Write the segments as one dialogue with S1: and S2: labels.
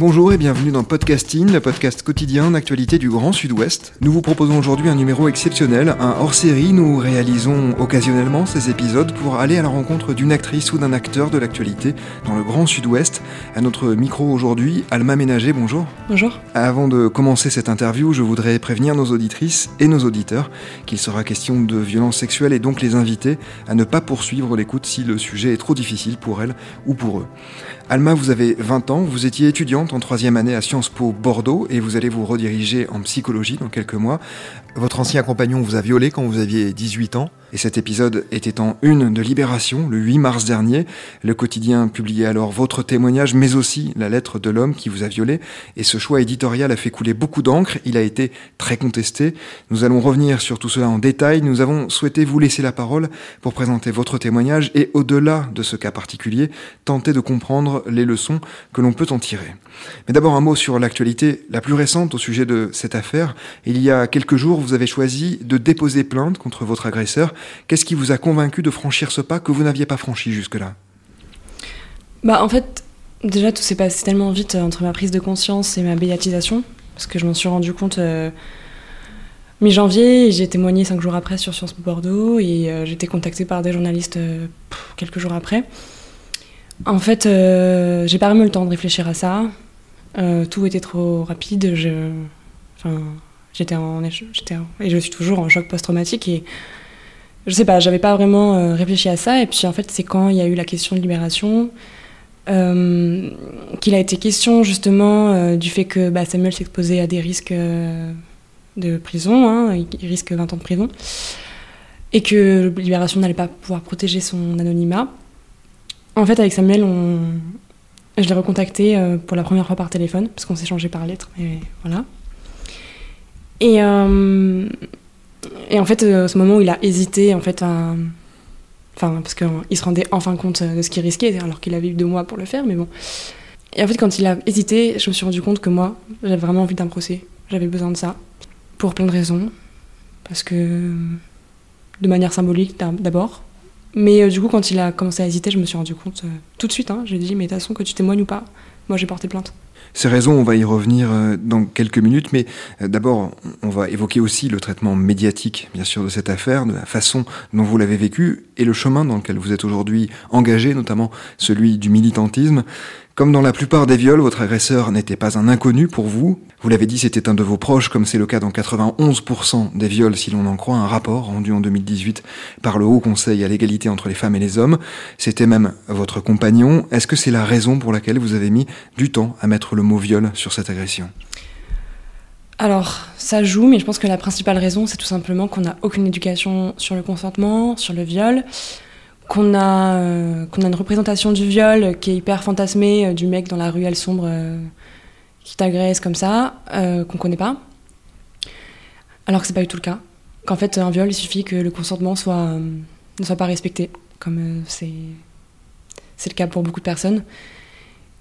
S1: Bonjour et bienvenue dans Podcasting, le podcast quotidien d'actualité du Grand Sud-Ouest. Nous vous proposons aujourd'hui un numéro exceptionnel, un hors-série. Nous réalisons occasionnellement ces épisodes pour aller à la rencontre d'une actrice ou d'un acteur de l'actualité dans le Grand Sud-Ouest. À notre micro aujourd'hui, Alma Ménager, bonjour.
S2: Bonjour.
S1: Avant de commencer cette interview, je voudrais prévenir nos auditrices et nos auditeurs qu'il sera question de violences sexuelles et donc les inviter à ne pas poursuivre l'écoute si le sujet est trop difficile pour elles ou pour eux. Alma, vous avez 20 ans, vous étiez étudiante en troisième année à Sciences Po Bordeaux et vous allez vous rediriger en psychologie dans quelques mois. Votre ancien compagnon vous a violé quand vous aviez 18 ans et cet épisode était en une de Libération le 8 mars dernier. Le quotidien publiait alors votre témoignage mais aussi la lettre de l'homme qui vous a violé et ce choix éditorial a fait couler beaucoup d'encre, il a été très contesté. Nous allons revenir sur tout cela en détail, nous avons souhaité vous laisser la parole pour présenter votre témoignage et au-delà de ce cas particulier, tenter de comprendre les leçons que l'on peut en tirer. Mais d'abord un mot sur l'actualité la plus récente au sujet de cette affaire. Il y a quelques jours, vous avez choisi de déposer plainte contre votre agresseur. Qu'est-ce qui vous a convaincu de franchir ce pas que vous n'aviez pas franchi jusque-là?
S2: Bah en fait, déjà tout s'est passé tellement vite euh, entre ma prise de conscience et ma béatisation, parce que je m'en suis rendu compte euh, mi-janvier, j'ai témoigné cinq jours après sur Sciences Po Bordeaux, et euh, j'ai été contactée par des journalistes quelques jours après. En fait, j'ai pas eu le temps de réfléchir à ça. Tout était trop rapide. Je, enfin, j'étais en, j'étais et je suis toujours en choc post-traumatique et je sais pas, j'avais pas vraiment euh, réfléchi à ça. Et puis en fait, c'est quand il y a eu la question de libération euh, qu'il a été question justement euh, du fait que bah, Samuel s'exposait à des risques de prison, hein, il risque 20 ans de prison, et que Libération n'allait pas pouvoir protéger son anonymat. En fait, avec Samuel, on... je l'ai recontacté pour la première fois par téléphone, parce qu'on s'est changé par lettre, et voilà. Et, euh, et en fait, euh, ce moment où il a hésité, en fait, parce qu'il se rendait enfin compte de ce qu'il risquait, alors qu'il avait eu deux mois pour le faire, mais bon. Et en fait, quand il a hésité, je me suis rendu compte que moi, j'avais vraiment envie d'un procès. J'avais besoin de ça, pour plein de raisons. Parce que, de manière symbolique d'abord, mais euh, du coup, quand il a commencé à hésiter, je me suis rendu compte euh, tout de suite. Hein, J'ai dit, mais de toute façon, que tu témoignes ou pas, moi j'ai porté plainte.
S1: Ces raisons, on va y revenir euh, dans quelques minutes, mais euh, d'abord, on va évoquer aussi le traitement médiatique, bien sûr, de cette affaire, de la façon dont vous l'avez vécu et le chemin dans lequel vous êtes aujourd'hui engagé, notamment celui du militantisme. Comme dans la plupart des viols, votre agresseur n'était pas un inconnu pour vous. Vous l'avez dit, c'était un de vos proches, comme c'est le cas dans 91% des viols, si l'on en croit un rapport rendu en 2018 par le Haut Conseil à l'égalité entre les femmes et les hommes. C'était même votre compagnon. Est-ce que c'est la raison pour laquelle vous avez mis du temps à mettre le mot viol sur cette agression?
S2: Alors, ça joue, mais je pense que la principale raison, c'est tout simplement qu'on n'a aucune éducation sur le consentement, sur le viol, qu'on a, euh, a une représentation du viol qui est hyper fantasmée, euh, du mec dans la ruelle sombre euh, qui t'agresse comme ça, qu'on connaît pas. Alors que c'est pas du tout le cas. Qu'en fait, un viol, il suffit que le consentement ne soit pas respecté, comme c'est, c'est le cas pour beaucoup de personnes.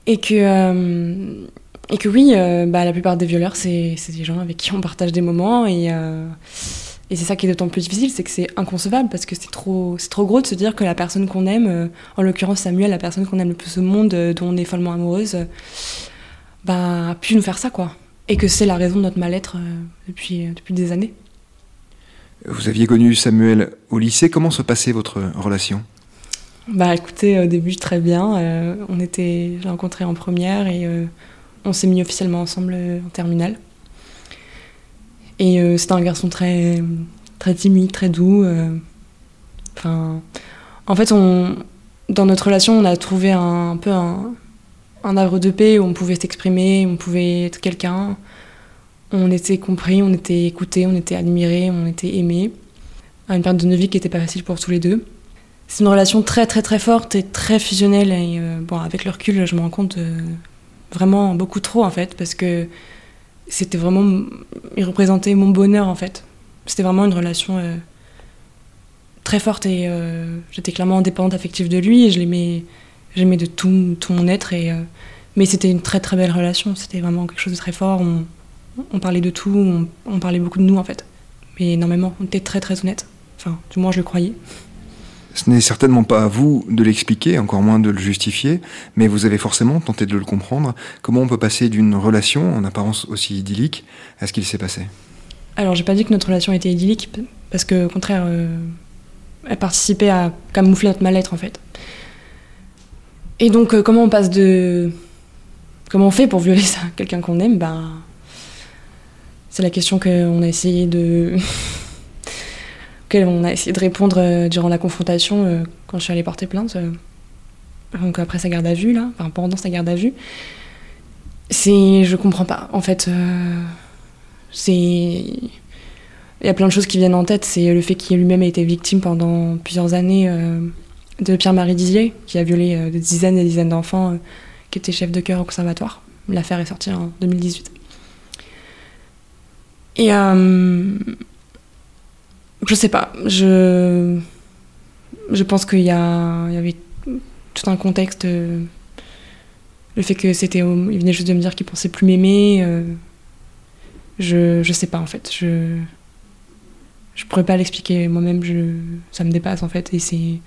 S2: Et que, et que oui, bah, la plupart des violeurs, c'est des gens avec qui on partage des moments. Et c'est ça qui est d'autant plus difficile, c'est que c'est inconcevable parce que c'est trop, c'est trop gros de se dire que la personne qu'on aime, euh, en l'occurrence Samuel, la personne qu'on aime le plus au monde, euh, dont on est follement amoureuse, euh, bah, a pu nous faire ça, quoi. Et que c'est la raison de notre mal-être depuis, depuis des années.
S1: Vous aviez connu Samuel au lycée. Comment se passait votre relation?
S2: Bah écoutez, au début très bien. On était, j'ai rencontré en première et on s'est mis officiellement ensemble en terminale. Et euh, c'était un garçon très, très timide, très doux. euh. Enfin, en fait, dans notre relation, on a trouvé un, peu un, un de paix où on pouvait s'exprimer, on pouvait être quelqu'un. On était compris, on était écouté, on était admiré, on était aimé. À une période de vie qui n'était pas facile pour tous les deux. c'est une relation très très très forte et très fusionnelle. Et bon, avec le recul, je me rends compte vraiment beaucoup trop en fait, parce que c'était vraiment, il représentait mon bonheur en fait. C'était vraiment une relation très forte et j'étais clairement indépendante affective de lui et je l'aimais, j'aimais de tout, tout mon être et mais c'était une très très belle relation. C'était vraiment quelque chose de très fort. On, on parlait de tout, on, on, parlait beaucoup de nous en fait. Mais énormément. On était très très honnête. Enfin, du moins je le croyais.
S1: Ce n'est certainement pas à vous de l'expliquer, encore moins de le justifier, mais vous avez forcément tenté de le comprendre. Comment on peut passer d'une relation, en apparence aussi idyllique, à ce qu'il s'est passé?
S2: Alors, j'ai pas dit que notre relation était idyllique, parce que, au contraire, euh, elle participait à camoufler notre mal-être, en fait. Et donc, euh, comment on passe de Comment on fait pour violer ça? Quelqu'un qu'on aime, ben, c'est la question qu'on a essayé de. On a essayé de répondre euh, durant la confrontation euh, quand je suis allée porter plainte. Euh, donc après sa garde à vue, là, enfin pendant sa garde à vue. C'est. Je comprends pas. En fait, c'est. Il y a plein de choses qui viennent en tête. C'est le fait qu'il lui-même a été victime pendant plusieurs années de Pierre-Marie Dizier, qui a violé des dizaines et des dizaines d'enfants qui était chef de chœur au conservatoire. L'affaire est sortie en 2018. Et euh, je sais pas, je, je pense qu'il y, y avait tout un contexte. Euh, le fait que c'était. Il venait juste de me dire qu'il pensait plus m'aimer. Euh, je, je sais pas en fait. Je, je pourrais pas l'expliquer moi-même. Je, ça me dépasse en fait. Et c'est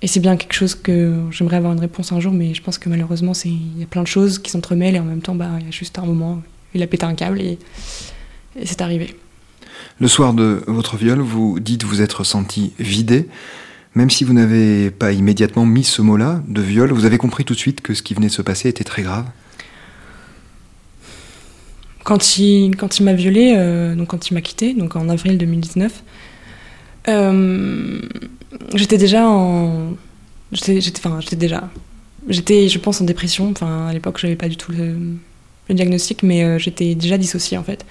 S2: et c'est bien quelque chose que j'aimerais avoir une réponse un jour, mais je pense que malheureusement, il y a plein de choses qui s'entremêlent et en même temps, bah, il y a juste un moment, il a pété un câble et, c'est arrivé.
S1: Le soir de votre viol, vous dites vous être senti vidé. Même si vous n'avez pas immédiatement mis ce mot-là, de viol, vous avez compris tout de suite que ce qui venait de se passer était très grave
S2: Quand il, quand il m'a violé, euh, donc quand il m'a quitté, donc en avril 2019, euh, j'étais déjà en. J'étais, enfin, j'étais déjà. J'étais, je pense, en dépression. Enfin, à l'époque, j'avais pas du tout le, diagnostic, mais euh, j'étais déjà dissociée en fait.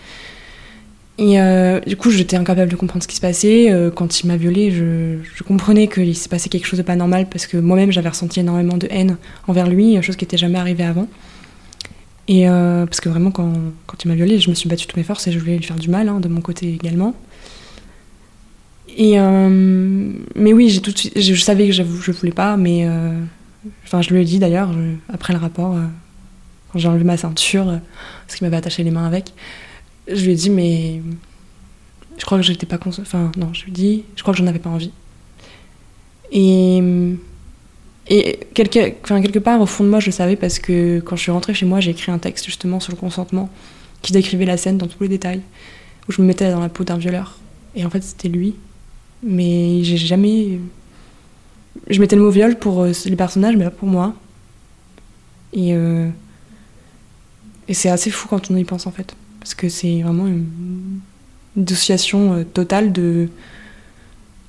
S2: Et euh, du coup, j'étais incapable de comprendre ce qui se passait. quand il m'a violée, je, je comprenais qu'il s'est passé quelque chose de pas normal parce que moi-même, j'avais ressenti énormément de haine envers lui, chose qui n'était jamais arrivée avant. Et parce que vraiment, quand, il m'a violée, je me suis battue toutes mes forces et je voulais lui faire du mal, hein, de mon côté également. Euh, mais oui, je, savais que je, je voulais pas, mais euh, enfin, je lui ai dit d'ailleurs après le rapport, euh, quand j'ai enlevé ma ceinture, parce qu'il m'avait attaché les mains avec, je lui ai dit mais je crois que j'étais pas enfin non, je lui ai dit, je crois que j'en avais pas envie. Et et quelque, enfin, quelque part, au fond de moi, je le savais parce que quand je suis rentrée chez moi, j'ai écrit un texte justement sur le consentement qui décrivait la scène dans tous les détails, où je me mettais dans la peau d'un violeur. Et en fait, c'était lui. Mais j'ai jamais. Je mettais le mot viol pour euh, les personnages, mais pas pour moi. Et, euh, et c'est assez fou quand on y pense en fait. Parce que c'est vraiment une, dissociation euh, totale de,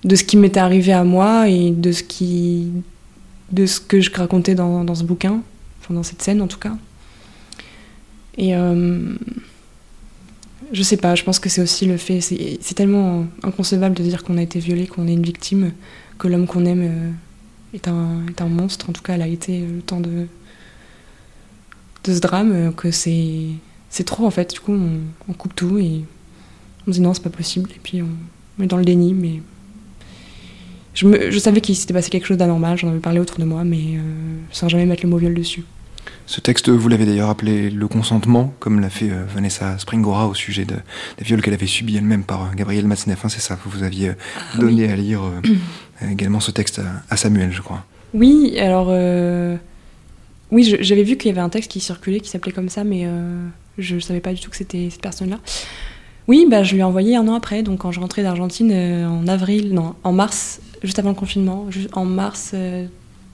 S2: de ce qui m'était arrivé à moi et de ce, qui, de ce que je racontais dans, dans ce bouquin, enfin dans cette scène en tout cas. Et je sais pas, je pense que c'est aussi le fait, c'est tellement inconcevable de dire qu'on a été violé, qu'on est une victime, que l'homme qu'on aime euh, est, un, monstre, en tout cas elle a été le temps de, de ce drame, euh, que c'est trop en fait, du coup on, coupe tout et on dit non c'est pas possible, et puis on, est dans le déni, mais je, me, je savais qu'il s'était passé quelque chose d'anormal, j'en avais parlé autour de moi, mais euh, sans jamais mettre le mot viol dessus.
S1: Ce texte, vous l'avez d'ailleurs appelé Le consentement, comme l'a fait euh, Vanessa Springora au sujet de, des viols qu'elle avait subis elle-même par euh, Gabriel Matzneff. Hein, c'est ça, vous aviez ah donné à lire également ce texte à, Samuel, je crois.
S2: Oui, alors. Oui, j'avais vu qu'il y avait un texte qui circulait qui s'appelait comme ça, mais je ne savais pas du tout que c'était cette personne-là. Oui, bah, je lui ai envoyé un an après, donc quand je rentrais d'Argentine en avril, non, en mars, juste avant le confinement, en mars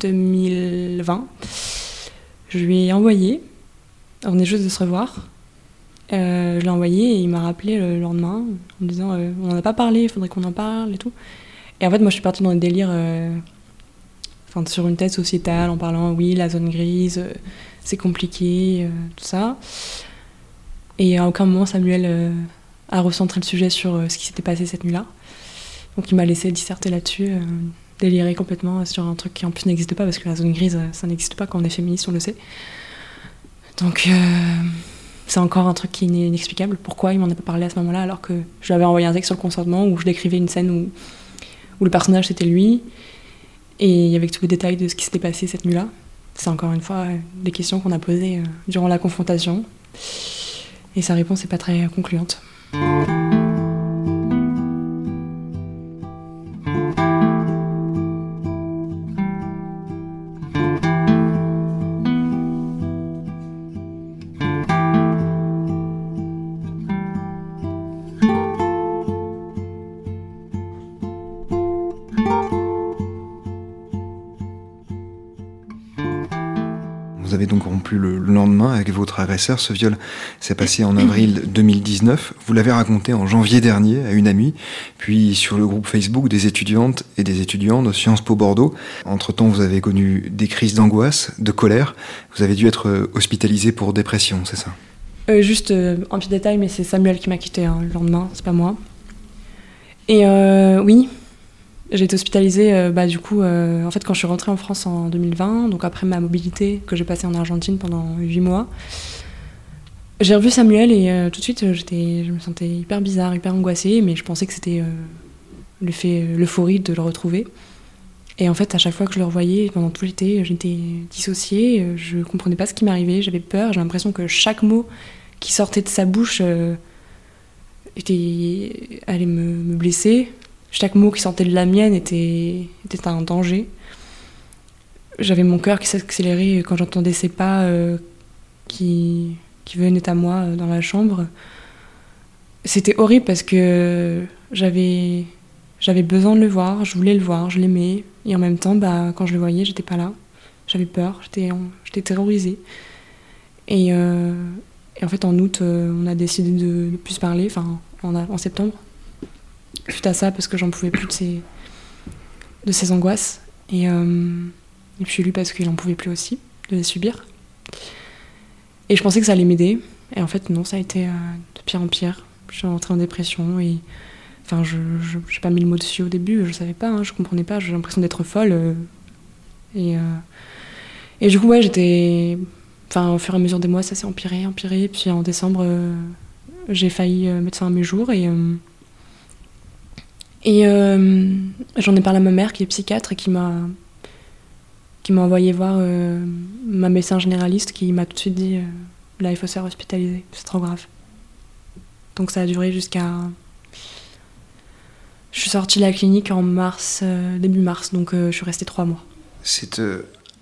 S2: 2020. Je lui ai envoyé. On est juste de se revoir. Euh, je l'ai envoyé et il m'a rappelé le lendemain en me disant euh, on n'en a pas parlé, il faudrait qu'on en parle et tout. Et en fait, moi, je suis partie dans le délire, euh, enfin, sur une thèse sociétale en parlant oui, la zone grise, c'est compliqué, tout ça. Et à aucun moment, Samuel a recentré le sujet sur ce qui s'était passé cette nuit-là. Donc il m'a laissé disserter là-dessus délirer complètement sur un truc qui en plus n'existe pas, parce que la zone grise, ça n'existe pas quand on est féministe, on le sait. Donc, c'est encore un truc qui est inexplicable. Pourquoi il m'en a pas parlé à ce moment-là, alors que je lui avais envoyé un texte sur le consentement où je décrivais une scène où, où le personnage c'était lui, et avait tous les détails de ce qui s'était passé cette nuit-là. C'est encore une fois des questions qu'on a posées durant la confrontation. Et sa réponse n'est pas très concluante.
S1: Votre agresseur. Ce viol s'est passé en avril 2019. Vous l'avez raconté en janvier dernier à une amie, puis sur le groupe Facebook des étudiantes et des étudiants de Sciences Po Bordeaux. Entre-temps, vous avez connu des crises d'angoisse, de colère. Vous avez dû être hospitalisé pour dépression, c'est ça?
S2: Euh, Juste euh, un petit détail, mais c'est Samuel qui m'a quitté hein, le lendemain, c'est pas moi. Et euh, oui, j'ai été hospitalisée, bah, du coup, en fait, quand je suis rentrée en France en 2020, donc après ma mobilité que j'ai passée en Argentine pendant 8 mois, j'ai revu Samuel et tout de suite, je me sentais hyper bizarre, hyper angoissée, mais je pensais que c'était l'euphorie de le retrouver. Et en fait, à chaque fois que je le revoyais, pendant tout l'été, j'étais dissociée, je comprenais pas ce qui m'arrivait, j'avais peur, j'ai l'impression que chaque mot qui sortait de sa bouche était, allait me, me blesser chaque mot qui sortait de la mienne était, un danger. J'avais mon cœur qui s'accélérait quand j'entendais ces pas euh, qui, venaient à moi euh, dans la chambre. C'était horrible parce que j'avais besoin de le voir, je voulais le voir, je l'aimais. Et en même temps, bah, quand je le voyais, j'étais pas là. J'avais peur, j'étais, terrorisée. Et, euh, et, en fait, en août, on a décidé de ne plus parler, enfin, en, en septembre suite à ça parce que j'en pouvais plus de ces, de ces angoisses. Et, euh, puis lui parce qu'il en pouvait plus aussi de les subir. Et je pensais que ça allait m'aider. Et en fait, non, ça a été euh, de pire en pire. Je suis rentrée en dépression et. Enfin, je n'ai pas mis le mot dessus au début, je savais pas, hein, je comprenais pas, j'ai l'impression d'être folle. Euh, et, et du coup, ouais, j'étais. Enfin, au fur et à mesure des mois, ça s'est empiré, empiré. Puis en décembre, j'ai failli mettre fin à mes jours et. Et euh, j'en ai parlé à ma mère qui est psychiatre et qui m'a qui m'a envoyé voir euh, ma médecin généraliste qui m'a tout de suite dit euh, là il faut se faire hospitaliser, c'est trop grave. Donc ça a duré jusqu'à je suis sortie de la clinique en mars, début mars, donc je suis restée trois mois.
S1: C'est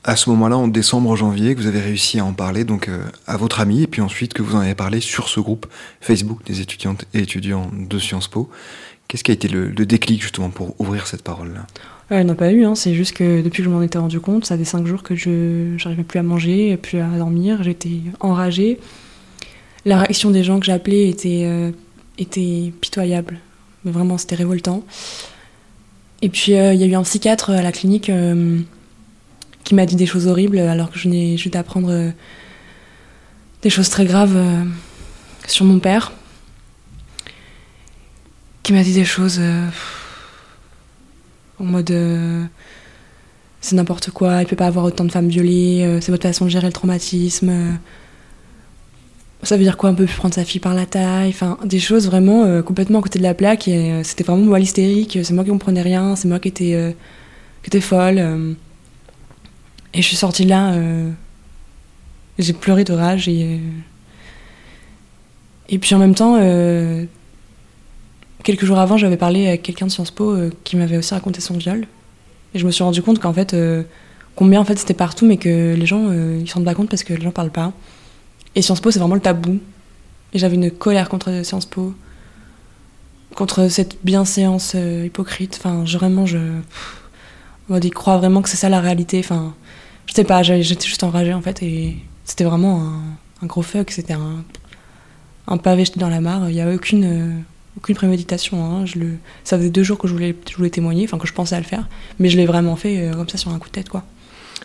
S1: à ce moment-là, en décembre, janvier, que vous avez réussi à en parler donc à votre ami, et puis ensuite que vous en avez parlé sur ce groupe Facebook des étudiantes et étudiants de Sciences Po. Qu'est-ce qui a été le, déclic justement pour ouvrir cette parole-là
S2: Elle n'a pas eu, hein. c'est juste que depuis que je m'en étais rendu compte, ça fait cinq jours que je n'arrivais plus à manger, plus à dormir, j'étais enragée. La réaction des gens que j'appelais était, euh, pitoyable, mais vraiment c'était révoltant. Et puis euh, il y a eu un psychiatre à la clinique euh, qui m'a dit des choses horribles alors que je venais juste d'apprendre des choses très graves sur mon père qui m'a dit des choses euh, en mode euh, c'est n'importe quoi, il peut pas avoir autant de femmes violées, euh, c'est votre façon de gérer le traumatisme. ça veut dire quoi, un peu plus prendre sa fille par la taille, enfin des choses vraiment complètement à côté de la plaque. Et c'était vraiment moi l'hystérique, c'est moi qui comprenais rien, c'est moi qui étais, qui était folle. et je suis sortie de là, j'ai pleuré de rage et et puis en même temps Quelques jours avant, j'avais parlé avec quelqu'un de Sciences Po euh, qui m'avait aussi raconté son viol. Et je me suis rendu compte qu'en fait, euh, combien en fait c'était partout, mais que les gens, euh, ils se rendent pas compte parce que les gens parlent pas. Et Sciences Po, c'est vraiment le tabou. Et j'avais une colère contre Sciences Po, contre cette bienséance hypocrite. Enfin, vraiment, je. On vraiment que c'est ça la réalité. Enfin, je sais pas, j'étais juste enragée en fait, et c'était vraiment un, un, gros fuck. C'était un, un pavé jeté dans la mare. Il n'y avait aucune aucune préméditation. Hein. Je le... Ça faisait deux jours que je voulais, je voulais témoigner, enfin que je pensais à le faire, mais je l'ai vraiment fait euh, comme ça sur un coup de tête, quoi.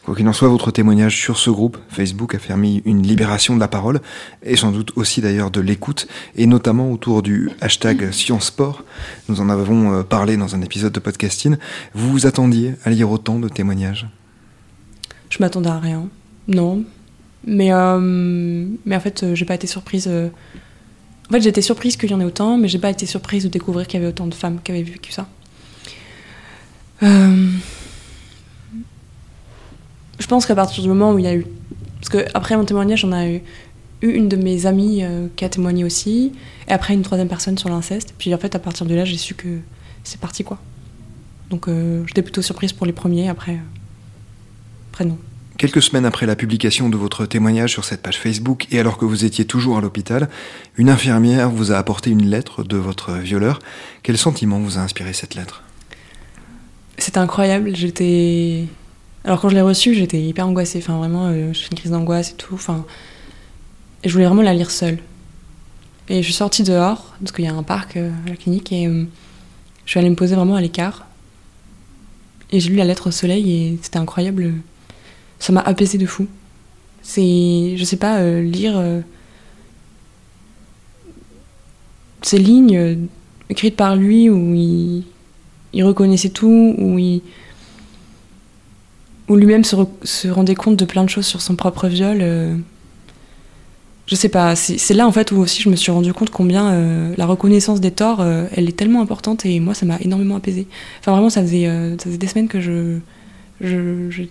S1: Quoi qu'il en soit, votre témoignage sur ce groupe Facebook a permis une libération de la parole, et sans doute aussi d'ailleurs de l'écoute, et notamment autour du hashtag ScienceSport. Nous en avons euh, parlé dans un épisode de podcasting. Vous vous attendiez à lire autant de témoignages?
S2: Je m'attendais à rien. Non. Mais, euh, mais en fait, j'ai pas été surprise. En fait, été surprise qu'il y en ait autant, mais j'ai pas été surprise de découvrir qu'il y avait autant de femmes qui avaient vécu ça. Euh... Je pense qu'à partir du moment où il y a eu. Parce que après mon témoignage, on a eu, eu une de mes amies euh, qui a témoigné aussi, et après une troisième personne sur l'inceste. Puis en fait, à partir de là, j'ai su que c'est parti quoi. Donc euh, j'étais plutôt surprise pour les premiers, après. après non.
S1: Quelques semaines après la publication de votre témoignage sur cette page Facebook, et alors que vous étiez toujours à l'hôpital, une infirmière vous a apporté une lettre de votre violeur. Quel sentiment vous a inspiré cette lettre?
S2: C'était incroyable. J'étais. Alors quand je l'ai reçue, j'étais hyper angoissée. Enfin vraiment, euh, j'ai fait une crise d'angoisse et tout. Enfin, je voulais vraiment la lire seule. Et je suis sortie dehors parce qu'il y a un parc euh, à la clinique et euh, je suis allée me poser vraiment à l'écart. Et j'ai lu la lettre au soleil et c'était incroyable ça m'a apaisé de fou. C'est, je sais pas, euh, lire euh, ces lignes euh, écrites par lui où il, reconnaissait tout, où il, où lui-même se, re- se rendait compte de plein de choses sur son propre viol. je sais pas, c'est là en fait où aussi je me suis rendu compte combien la reconnaissance des torts, elle est tellement importante et moi ça m'a énormément apaisé. Enfin vraiment ça faisait, ça faisait des semaines que je, je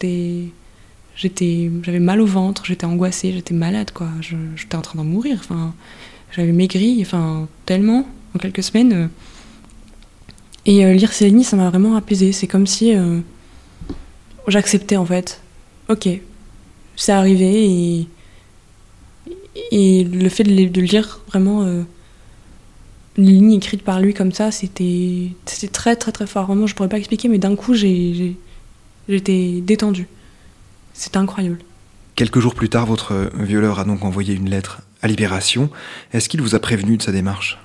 S2: j'étais, j'avais mal au ventre, j'étais angoissée, j'étais malade quoi, j'étais en train d'en mourir. Enfin, j'avais maigri, enfin tellement en quelques semaines. euh. Et euh, lire ces lignes, ça m'a vraiment apaisé. C'est comme si euh, j'acceptais en fait. Ok, c'est arrivé et et le fait de, de lire vraiment euh, une ligne écrite par lui comme ça, c'était c'était très très très fort. Vraiment, je pourrais pas expliquer, mais d'un coup, j'ai- j'étais détendue. C'était incroyable.
S1: Quelques jours plus tard, votre violeur a donc envoyé une lettre à Libération. Est-ce qu'il vous a prévenu de sa démarche?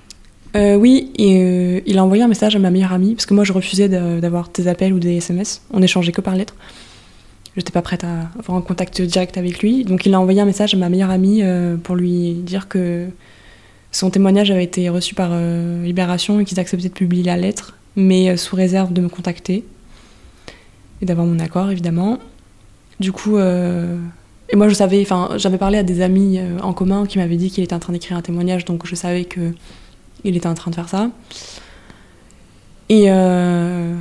S2: Euh, oui, et euh, il a envoyé un message à ma meilleure amie, parce que moi je refusais d'avoir des appels ou des SMS. On échangeait que par lettre. J'étais pas prête à avoir un contact direct avec lui. Donc il a envoyé un message à ma meilleure amie euh, pour lui dire que son témoignage avait été reçu par euh, Libération et qu'ils acceptaient de publier la lettre, mais euh, sous réserve de me contacter et d'avoir mon accord évidemment. Du coup, euh, et moi je savais, enfin j'avais parlé à des amis euh, en commun qui m'avaient dit qu'il était en train d'écrire un témoignage, donc je savais que il était en train de faire ça. Et, euh,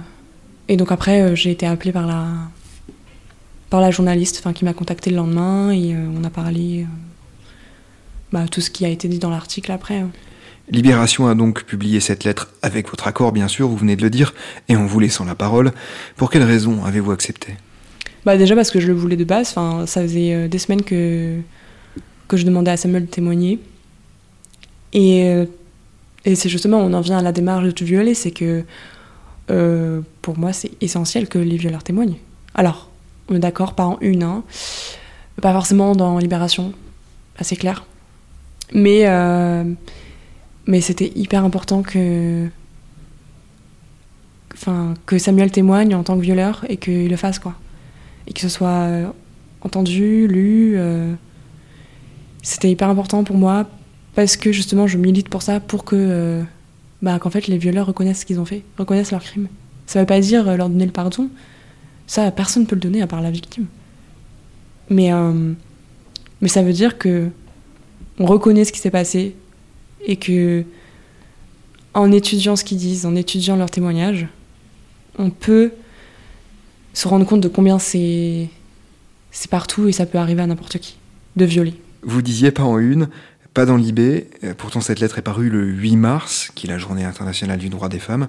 S2: et donc après, j'ai été appelée par la, par la journaliste enfin, qui m'a contactée le lendemain et on a parlé bah, tout ce qui a été dit dans l'article après. hein.
S1: Libération a donc publié cette lettre avec votre accord, bien sûr, vous venez de le dire, et en vous laissant la parole. Pour quelle raison avez-vous accepté?
S2: Bah déjà parce que je le voulais de base, enfin, ça faisait euh, des semaines que, que je demandais à Samuel de témoigner. Et, euh, et c'est justement, on en vient à la démarche de tout violer, c'est que euh, pour moi c'est essentiel que les violeurs témoignent. Alors, on est d'accord, pas en une, hein, pas forcément dans Libération, assez clair. Mais, mais c'était hyper important que, enfin, que Samuel témoigne en tant que violeur et qu'il le fasse, quoi et que ce soit euh, entendu, lu. euh, C'était hyper important pour moi parce que justement je milite pour ça, pour que euh, bah, qu'en fait les violeurs reconnaissent ce qu'ils ont fait, reconnaissent leurs crimes. Ça veut pas dire leur donner le pardon, ça personne ne peut le donner à part la victime. Mais, mais ça veut dire que on reconnaît ce qui s'est passé et que en étudiant ce qu'ils disent, en étudiant leurs témoignages, on peut se rendre compte de combien c'est c'est partout et ça peut arriver à n'importe qui de violer.
S1: Vous disiez pas en une, pas dans l'IB, euh, pourtant cette lettre est parue le 8 mars, qui est la journée internationale du droit des femmes.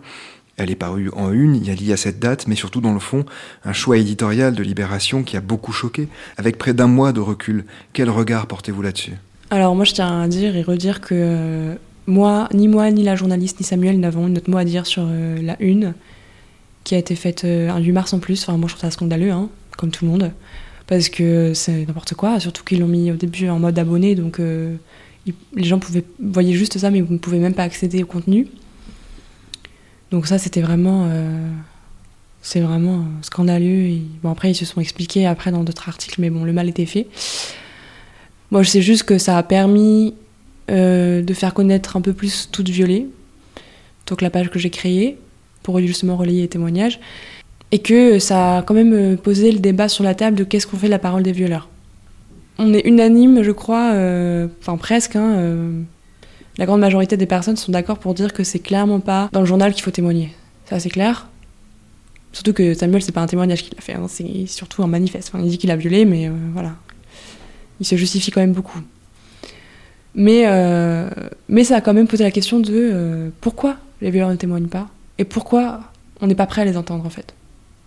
S1: Elle est parue en une, il y a lié à cette date, mais surtout dans le fond, un choix éditorial de Libération qui a beaucoup choqué, avec près d'un mois de recul. Quel regard portez-vous là-dessus?
S2: Alors moi je tiens à dire et redire que euh, moi, ni moi, ni la journaliste, ni Samuel n'avons notre mot à dire sur euh, la une qui a été faite euh, un 8 mars en plus. Enfin moi je trouve ça scandaleux, hein, comme tout le monde, parce que c'est n'importe quoi, surtout qu'ils l'ont mis au début en mode abonné, donc euh, les gens pouvaient voyaient juste ça, mais vous ne pouvez même pas accéder au contenu. Donc ça c'était vraiment... euh, C'est vraiment scandaleux. Bon, après, ils se sont expliqués après dans d'autres articles, mais bon, le mal était fait. Moi, je sais juste que ça a permis de faire connaître un peu plus Toutes Violées, donc la page que j'ai créée pour justement relayer les témoignages, et que ça a quand même euh, posé le débat sur la table de qu'est-ce qu'on fait de la parole des violeurs. On est unanime, je crois, euh, enfin presque, hein, la grande majorité des personnes sont d'accord pour dire que c'est clairement pas dans le journal qu'il faut témoigner. Ça, c'est clair. Surtout que Samuel, c'est pas un témoignage qu'il a fait, hein, c'est surtout un manifeste. Enfin, il dit qu'il a violé, mais euh, voilà. Il se justifie quand même beaucoup. Mais, euh, mais ça a quand même posé la question de euh, pourquoi les violeurs ne témoignent pas? Et pourquoi on n'est pas prêt à les entendre en fait?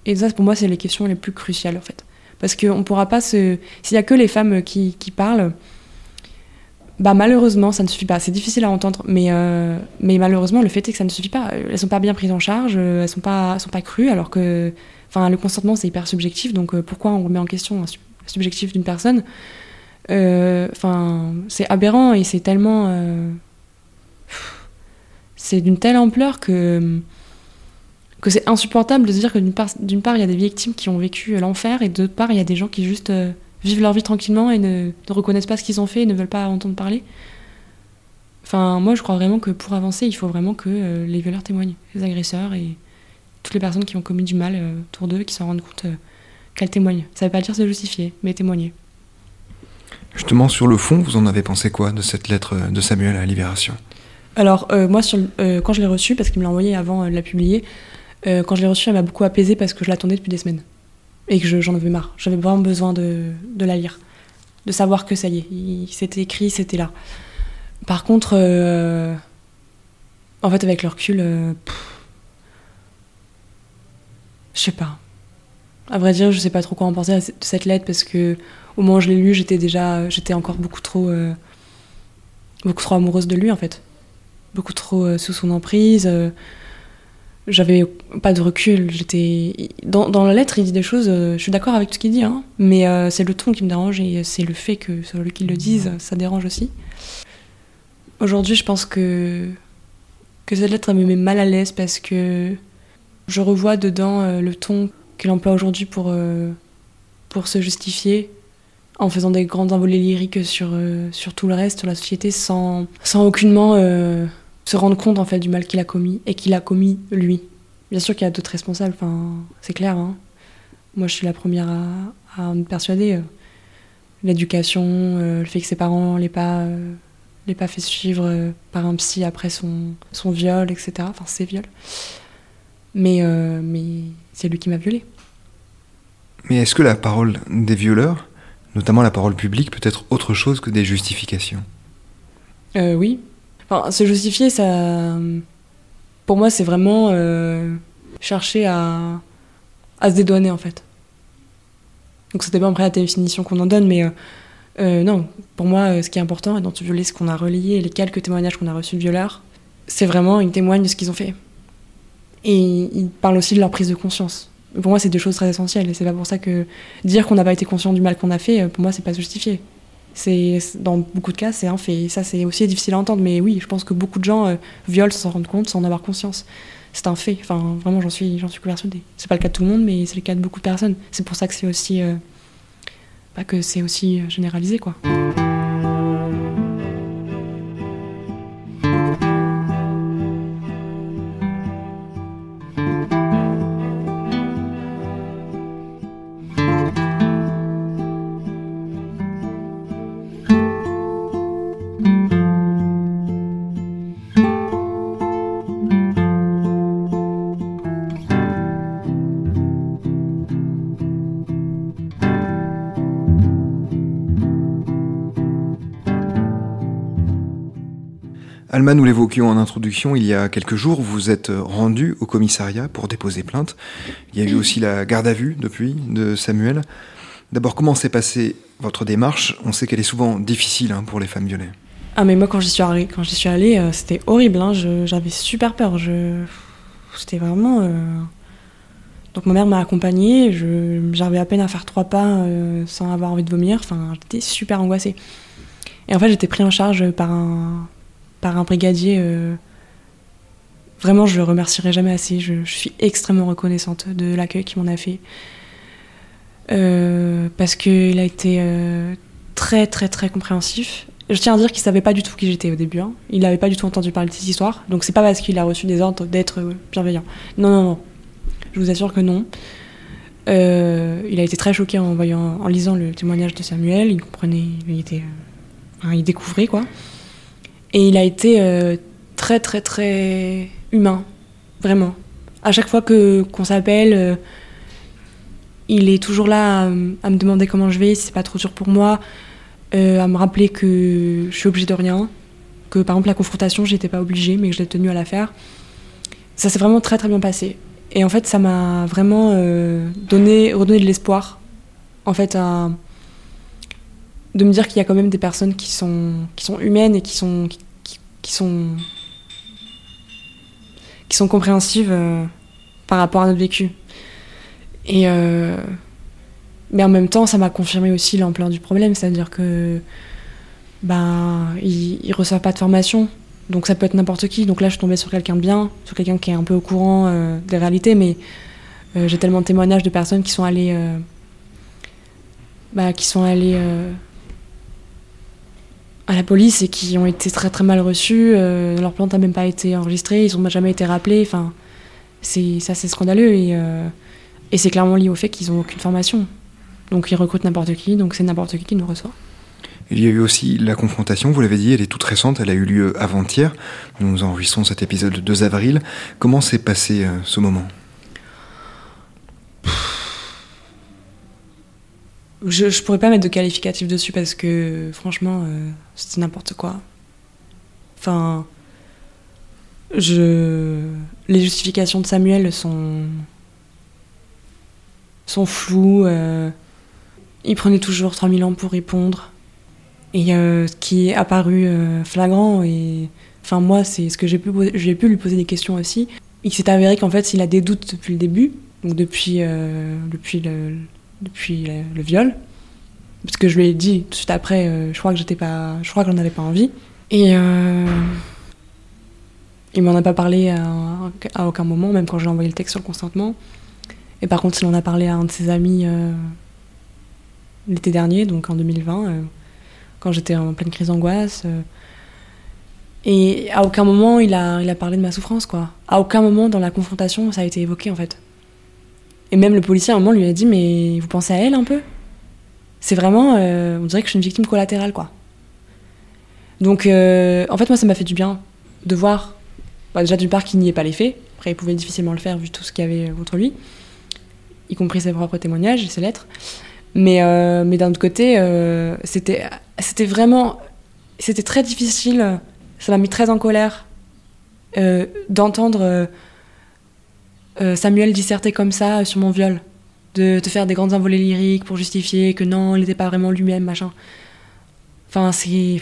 S2: Et ça, pour moi, c'est les questions les plus cruciales en fait. Parce qu'on ne pourra pas se. S'il n'y a que les femmes qui, parlent, bah malheureusement, ça ne suffit pas. C'est difficile à entendre, mais, euh, mais malheureusement, le fait est que ça ne suffit pas. Elles sont pas bien prises en charge, euh, elles sont pas, sont pas crues, alors que, enfin, le consentement c'est hyper subjectif. Donc euh, pourquoi on remet en question le subjectif d'une personne? Enfin, c'est aberrant et c'est tellement, c'est d'une telle ampleur que que c'est insupportable de se dire que d'une part, il y a des victimes qui ont vécu l'enfer et d'autre part, il y a des gens qui juste vivent leur vie tranquillement et ne, reconnaissent pas ce qu'ils ont fait et ne veulent pas entendre parler. Enfin, moi, je crois vraiment que pour avancer, il faut vraiment que euh, les violeurs témoignent, les agresseurs et toutes les personnes qui ont commis du mal euh, autour d'eux, qui s'en rendent compte euh, qu'elles témoignent. Ça ne veut pas dire se justifier, mais témoigner.
S1: Justement, sur le fond, vous en avez pensé quoi de cette lettre de Samuel à la Libération?
S2: Alors, moi, sur, quand je l'ai reçue, parce qu'il me l'a envoyée avant de la publier, quand je l'ai reçue, elle m'a beaucoup apaisée parce que je l'attendais depuis des semaines et que j'en avais marre. J'avais vraiment besoin de, la lire, de savoir que ça y est, c'était écrit, c'était là. Par contre, euh, en fait, avec le recul, euh, je sais pas. À vrai dire, je sais pas trop quoi en penser de cette lettre parce que au moment où je l'ai lue, j'étais déjà, j'étais encore beaucoup trop, euh, beaucoup trop amoureuse de lui en fait, beaucoup trop sous son emprise j'avais pas de recul. J'étais dans, dans, la lettre, il dit des choses. Euh, je suis d'accord avec tout ce qu'il dit, hein, mais euh, c'est le ton qui me dérange et c'est le fait que celui qui le dise, ça dérange aussi. Aujourd'hui, je pense que que cette lettre me met mal à l'aise parce que je revois dedans euh, le ton qu'il emploie aujourd'hui pour pour se justifier en faisant des grandes envolées lyriques sur sur tout le reste, sur la société, sans sans aucunement se rendre compte en fait du mal qu'il a commis et qu'il a commis lui. Bien sûr qu'il y a d'autres responsables, enfin, c'est clair. Hein. Moi, je suis la première à, à me persuader. Euh, l'éducation, euh, le fait que ses parents l'aient pas, euh, pas fait suivre par un psy après son, son viol, etc. Enfin, ses viols. Mais, mais c'est lui qui m'a violée.
S1: Mais est-ce que la parole des violeurs, notamment la parole publique, peut être autre chose que des justifications?
S2: Oui, Enfin, se justifier, ça. Pour moi, c'est vraiment euh, chercher à, à se dédouaner, en fait. Donc, ça dépend après la définition qu'on en donne, mais euh, euh, non, pour moi, ce qui est important, et dans violer ce qu'on a relié, les quelques témoignages qu'on a reçus de violeurs, c'est vraiment, ils témoignent de ce qu'ils ont fait. Et ils parlent aussi de leur prise de conscience. Pour moi, c'est deux choses très essentielles, et c'est pas pour ça que dire qu'on n'a pas été conscient du mal qu'on a fait, pour moi, c'est pas justifié. C'est dans beaucoup de cas, c'est un fait. ça, c'est aussi difficile à entendre, mais oui, je pense que beaucoup de gens euh, violent sans s'en rendre compte, sans en avoir conscience. C'est un fait. Enfin, vraiment, j'en suis, j'en suis persuadée. C'est pas le cas de tout le monde, mais c'est le cas de beaucoup de personnes. C'est pour ça que c'est aussi, euh, pas que c'est aussi euh, généralisé, quoi.
S1: Nous l'évoquions en introduction, il y a quelques jours, vous êtes rendu au commissariat pour déposer plainte. Il y a eu aussi la garde à vue depuis de Samuel. D'abord, comment s'est passée votre démarche? On sait qu'elle est souvent difficile hein, pour les femmes violées.
S2: Ah mais moi quand j'y suis allée, quand j'y suis allée, euh, c'était horrible. Hein. J'avais super peur. Je... C'était vraiment. Euh, donc ma mère m'a accompagnée. J'arrivais à peine à faire trois pas euh, sans avoir envie de vomir. Enfin, j'étais super angoissée. Et en fait, j'étais pris en charge par un par un brigadier euh, Vraiment, je le remercierai jamais assez. Je, suis extrêmement reconnaissante de l'accueil qu'il m'en a fait. Euh, parce qu'il a été euh, très, très, très compréhensif. Je tiens à dire qu'il savait pas du tout qui j'étais au début. hein. Il n'avait pas du tout entendu parler de cette histoire. Donc c'est pas parce qu'il a reçu des ordres d'être bienveillant. Non, non, non. Je vous assure que non. Il a été très choqué en voyant, en lisant le témoignage de Samuel. Il comprenait, il était, il découvrait quoi. Et il a été euh, très, très, très humain, vraiment. À chaque fois que qu'on s'appelle, euh, il est toujours là à, me demander comment je vais, si c'est pas trop dur pour moi, euh, à me rappeler que je suis obligée de rien, que par exemple la confrontation, j'étais pas obligée, mais que je l'ai tenue à la faire. Ça s'est vraiment très très bien passé. Et en fait, ça m'a vraiment donné, redonné de l'espoir, en fait, à, de me dire qu'il y a quand même des personnes qui sont, qui sont humaines et qui sont, qui, qui- sont, qui sont compréhensives euh, par rapport à notre vécu. Et euh, mais en même temps, ça m'a confirmé aussi l'ampleur du problème, c'est-à-dire que ben ils, ils reçoivent pas de formation, donc ça peut être n'importe qui. Donc là, je suis tombée sur quelqu'un de bien, sur quelqu'un qui est un peu au courant euh, des réalités, mais j'ai tellement de témoignages de personnes qui sont allées, bah, qui sont allées à la police et qui ont été très très mal reçues. euh, leur plainte n'a même pas été enregistrée, ils n'ont jamais été rappelés. Enfin, c'est ça, c'est scandaleux et, euh, et c'est clairement lié au fait qu'ils n'ont aucune formation. Donc ils recrutent n'importe qui, donc c'est n'importe qui qui nous reçoit.
S1: Il y a eu aussi la confrontation, vous l'avez dit, elle est toute récente, elle a eu lieu avant-hier. Nous enregistrons cet épisode le 2 avril. Comment s'est passé euh, ce moment?
S2: Je, je pourrais pas mettre de qualificatif dessus parce que franchement, euh, c'était n'importe quoi. Enfin, je, les justifications de Samuel sont sont floues. euh, il prenait toujours 3000 ans pour répondre. Et euh, ce qui est apparu euh, flagrant, et enfin moi, c'est ce que j'ai pu, j'ai pu lui poser des questions aussi. Il s'est avéré qu'en fait, il a des doutes depuis le début, donc depuis, depuis, le, depuis le, viol. Parce que je lui ai dit tout de suite après, euh, je crois que j'étais pas, je crois que j'en avais pas envie. Et euh, il m'en a pas parlé à, aucun moment, même quand j'ai envoyé le texte sur le consentement. Et par contre, il en a parlé à un de ses amis euh, l'été dernier, donc en 2020, euh, quand j'étais en pleine crise d'angoisse. et à aucun moment, il a, il a parlé de ma souffrance, quoi. À aucun moment dans la confrontation, ça a été évoqué, en fait. Et même le policier, à un moment, lui a dit Mais vous pensez à elle un peu? C'est vraiment. euh, on dirait que je suis une victime collatérale, quoi. Donc, euh, en fait, moi, ça m'a fait du bien de voir, bah, déjà d'une part, qu'il n'y ait pas les faits. Après, il pouvait difficilement le faire vu tout ce qu'il y avait contre lui, y compris ses propres témoignages et ses lettres. Mais, euh, mais d'un autre côté, euh, c'était c'était vraiment. C'était très difficile. Ça m'a mis très en colère euh, d'entendre euh, euh, Samuel disserter comme ça sur mon viol. De te faire des grandes envolées lyriques pour justifier que non, il n'était pas vraiment lui-même, machin. Enfin, c'est.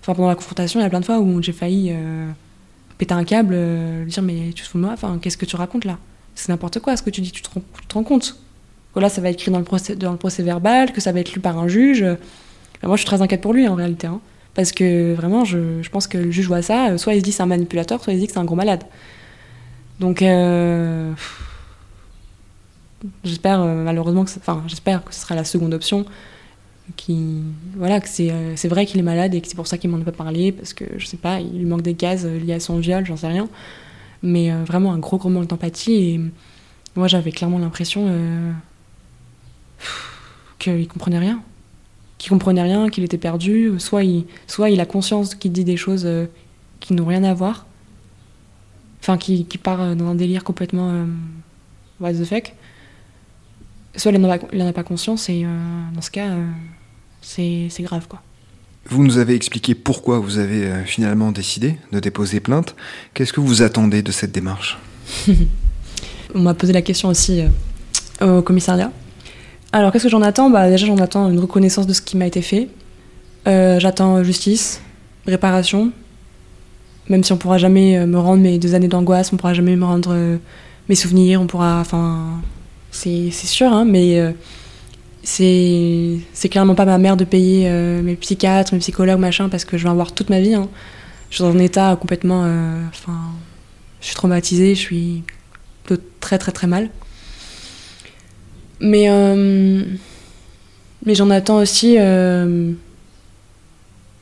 S2: Enfin, pendant la confrontation, il y a plein de fois où j'ai failli euh, péter un câble, euh, lui dire Mais tu te fous de moi? Enfin, qu'est-ce que tu racontes là? C'est n'importe quoi ce que tu dis, tu te rends, compte Que là, ça va être écrit dans le, procès, dans le procès verbal, que ça va être lu par un juge. Moi, je suis très inquiète pour lui en réalité. hein. parce que vraiment, je, je pense que le juge voit ça, euh, soit il se dit c'est un manipulateur, soit il se dit que c'est un gros malade. Donc, euh, j'espère euh, malheureusement que, enfin, j'espère que ce sera la seconde option qui voilà que c'est euh, c'est vrai qu'il est malade et que c'est pour ça qu'il m'en a pas parlé parce que je sais pas il lui manque des euh, liées à son viol j'en sais rien. Mais vraiment un gros gros manque d'empathie et moi j'avais clairement l'impression qu'il comprenait rien. Qu'il comprenait rien qu'il était perdu soit il soit il a conscience qu'il dit des choses qui n'ont rien à voir enfin qui, qui part euh, dans un délire complètement euh, what the fuck soit il n'en a, pas conscience et euh, dans ce cas euh, c'est grave quoi
S1: Vous nous avez expliqué pourquoi vous avez euh, finalement décidé de déposer plainte. Qu'est-ce que vous attendez de cette démarche?
S2: On m'a posé la question aussi au commissariat. Alors, qu'est-ce que j'en attends? Bah, Déjà, j'en attends une reconnaissance de ce qui m'a été fait. J'attends justice, réparation. Même si on pourra jamais euh, me rendre mes deux années d'angoisse, on pourra jamais me rendre euh, mes souvenirs, on pourra. Enfin, c'est sûr, hein, mais euh, c'est clairement pas ma mère de payer mes psychiatres, mes psychologues, machin, parce que je vais avoir toute ma vie. hein. je suis dans un état complètement. Enfin, je suis traumatisée, je suis de très très très mal. Mais, mais j'en attends aussi.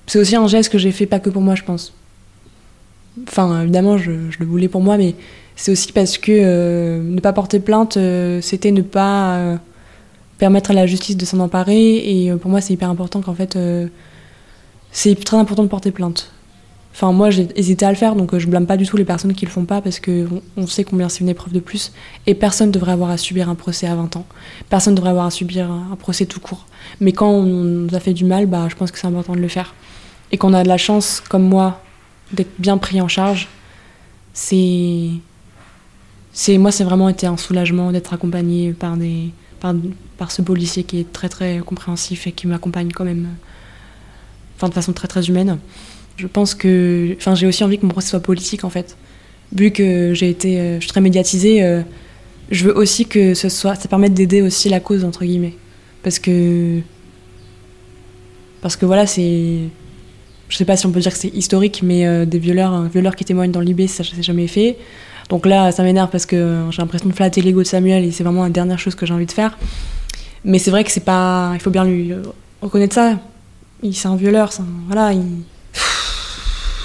S2: c'est aussi un geste que j'ai fait pas que pour moi, je pense. Enfin, évidemment, je, le voulais pour moi, mais c'est aussi parce que euh, ne pas porter plainte, euh, c'était ne pas euh, permettre à la justice de s'en emparer. Et pour moi, c'est hyper important qu'en fait, c'est très important de porter plainte. Enfin, moi, j'ai hésité à le faire, donc je blâme pas du tout les personnes qui le font pas parce que on, sait combien c'est une épreuve de plus. Et personne devrait avoir à subir un procès à 20 ans. Personne devrait avoir à subir un, un procès tout court. Mais quand on nous a fait du mal, bah, je pense que c'est important de le faire. Et qu'on a de la chance, comme moi, d'être bien pris en charge, c'est. c'est moi, c'est vraiment été un soulagement d'être accompagné par, des, par, par ce policier qui est très très compréhensif et qui m'accompagne quand même enfin, de façon très très humaine. Je pense que. Enfin, j'ai aussi envie que mon procès soit politique en fait. Vu que j'ai été. euh, je suis très médiatisée, euh, je veux aussi que ce soit, ça permette d'aider aussi la cause, entre guillemets. Parce que. Parce que voilà, c'est. Je sais pas si on peut dire que c'est historique, mais euh, des violeurs, un violeur qui témoigne dans l'IB, ça s'est jamais fait. Donc là, ça m'énerve parce que j'ai l'impression de flatter l'ego de Samuel et c'est vraiment la dernière chose que j'ai envie de faire. Mais c'est vrai que c'est pas. Il faut bien lui euh, reconnaître ça. C'est un violeur, voilà. il-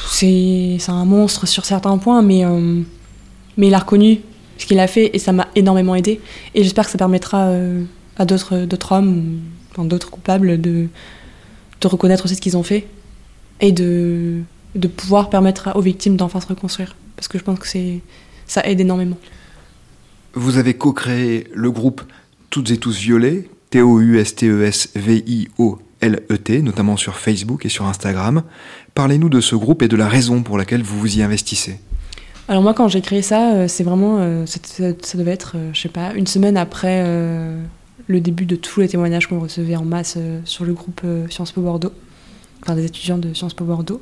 S2: C'est un monstre sur certains points, mais, euh, il a reconnu ce qu'il a fait et ça m'a énormément aidé. Et j'espère que ça permettra euh, à d'autres hommes, enfin, d'autres coupables de reconnaître aussi ce qu'ils ont fait et de, de pouvoir permettre aux victimes d'enfin se reconstruire. Parce que je pense que c'est ça aide énormément.
S1: Vous avez co-créé le groupe Toutes et tous violets, T-O-U-S-T-E-S-V-I-O-L-E-T, notamment sur Facebook et sur Instagram. Parlez-nous de ce groupe et de la raison pour laquelle vous vous y investissez.
S2: Alors moi, quand j'ai créé ça, euh, c'est vraiment, euh, ça, devait être, euh, je sais pas, une semaine après euh, le début de tous les témoignages qu'on recevait en masse euh, sur le groupe euh, Sciences Po Bordeaux, enfin des étudiants de Sciences Po Bordeaux.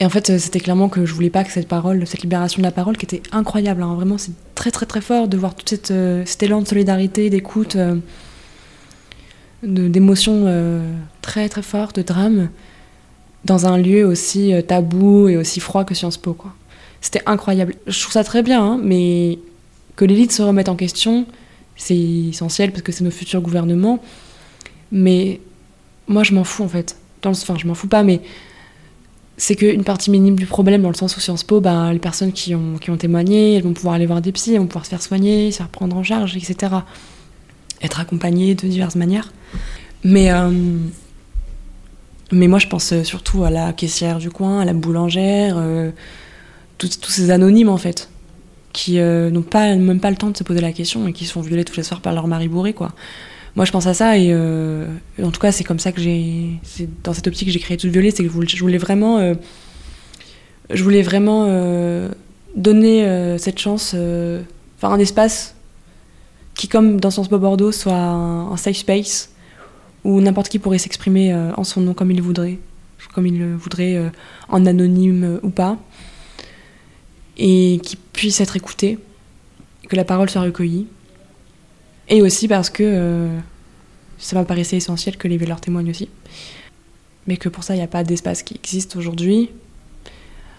S2: Et en fait, euh, c'était clairement que je voulais pas que cette parole, cette libération de la parole, qui était incroyable, hein, vraiment, c'est très très très fort de voir tout cette, euh, cet élan de solidarité, d'écoute, euh, de- d'émotion euh, très très fort, de drame, dans un lieu aussi tabou et aussi froid que Sciences Po. C'était incroyable. Je trouve ça très bien, hein, mais que l'élite se remette en question, c'est essentiel parce que c'est nos futurs gouvernements. Mais moi, je m'en fous en fait. Dans le- Enfin, je m'en fous pas, mais c'est qu'une partie minime du problème, dans le sens où Sciences Po, bah, les personnes qui ont, témoigné, elles vont pouvoir aller voir des psys, elles vont pouvoir se faire soigner, se faire prendre en charge, etc. Être accompagnées de diverses manières. Mais, euh, mais moi, je pense surtout à la caissière du coin, à la boulangère, euh, tous, ces anonymes en fait, qui euh, n'ont pas, même pas le temps de se poser la question et qui se font violer tous les soirs par leur mari bourré, quoi. Moi, je pense à ça et euh, en tout cas, c'est comme ça que j'ai, c'est dans cette optique que j'ai créé Tout Violet, c'est que je voulais, vraiment, je voulais vraiment euh, donner euh, cette chance, enfin un espace qui, comme dans Sciences Po Bordeaux, soit un, un safe space où n'importe qui pourrait s'exprimer en son nom comme il voudrait, comme il le voudrait, en anonyme ou pas, et qui puisse être écouté, que la parole soit recueillie. Et aussi parce que euh, ça m'a paraissait essentiel que les violeurs témoignent aussi. Mais que pour ça, il n'y a pas d'espace qui existe aujourd'hui.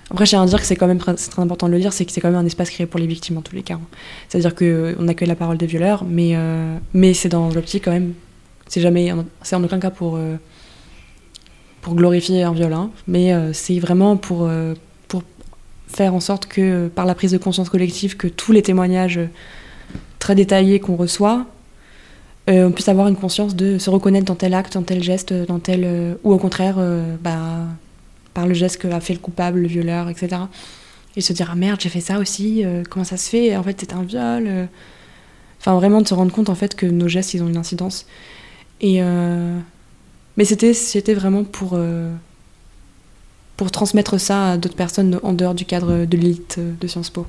S2: Après, tiens à dire que c'est quand même très, très important de le dire, c'est que c'est quand même un espace créé pour les victimes en tous les cas. C'est-à-dire qu'on accueille la parole des violeurs, mais, euh, mais c'est dans l'optique quand même. C'est jamais, c'est en aucun cas pour, euh, pour glorifier un viol, hein, mais euh, c'est vraiment pour, euh, pour faire en sorte que, euh, par la prise de conscience collective, que tous les témoignages euh, très détaillés qu'on reçoit, euh, on puisse avoir une conscience de se reconnaître dans tel acte, dans tel geste, dans tel. euh, ou au contraire, euh, bah, par le geste qu'a fait le coupable, le violeur, etc. Et se dire Ah merde, j'ai fait ça aussi, euh, comment ça se fait? En fait, c'est un viol. euh. Enfin, vraiment de se rendre compte en fait que nos gestes, ils ont une incidence. Et. euh, Mais c'était, c'était vraiment pour. euh, pour transmettre ça à d'autres personnes en dehors du cadre de l'élite euh, de Sciences Po.